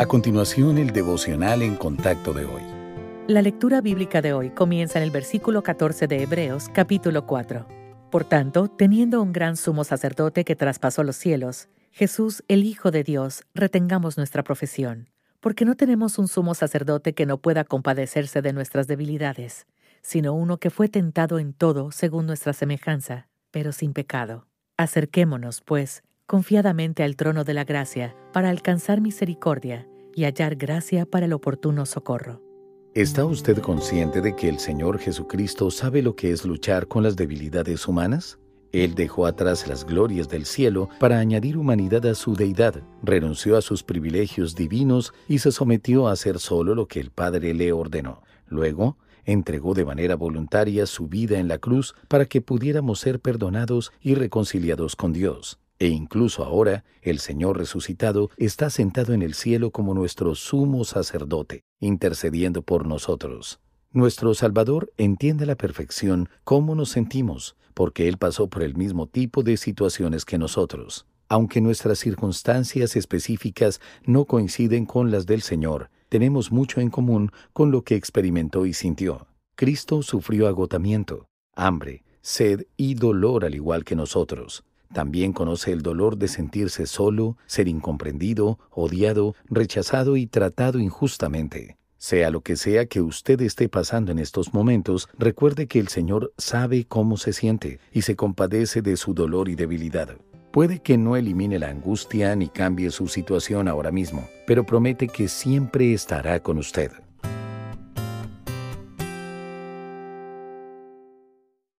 A continuación, el devocional en contacto de hoy. La lectura bíblica de hoy comienza en el versículo 14 de Hebreos, capítulo 4. Por tanto, teniendo un gran sumo sacerdote que traspasó los cielos, Jesús, el Hijo de Dios, retengamos nuestra profesión, porque no tenemos un sumo sacerdote que no pueda compadecerse de nuestras debilidades, sino uno que fue tentado en todo según nuestra semejanza, pero sin pecado. Acerquémonos, pues, confiadamente al trono de la gracia para alcanzar misericordia y hallar gracia para el oportuno socorro. ¿Está usted consciente de que el Señor Jesucristo sabe lo que es luchar con las debilidades humanas? Él dejó atrás las glorias del cielo para añadir humanidad a su deidad, renunció a sus privilegios divinos y se sometió a hacer solo lo que el Padre le ordenó. Luego, entregó de manera voluntaria su vida en la cruz para que pudiéramos ser perdonados y reconciliados con Dios. E incluso ahora el Señor resucitado está sentado en el cielo como nuestro sumo sacerdote, intercediendo por nosotros. Nuestro Salvador entiende a la perfección cómo nos sentimos, porque Él pasó por el mismo tipo de situaciones que nosotros. Aunque nuestras circunstancias específicas no coinciden con las del Señor, tenemos mucho en común con lo que experimentó y sintió. Cristo sufrió agotamiento, hambre, sed y dolor al igual que nosotros. También conoce el dolor de sentirse solo, ser incomprendido, odiado, rechazado y tratado injustamente. Sea lo que sea que usted esté pasando en estos momentos, recuerde que el Señor sabe cómo se siente y se compadece de su dolor y debilidad. Puede que no elimine la angustia ni cambie su situación ahora mismo, pero promete que siempre estará con usted.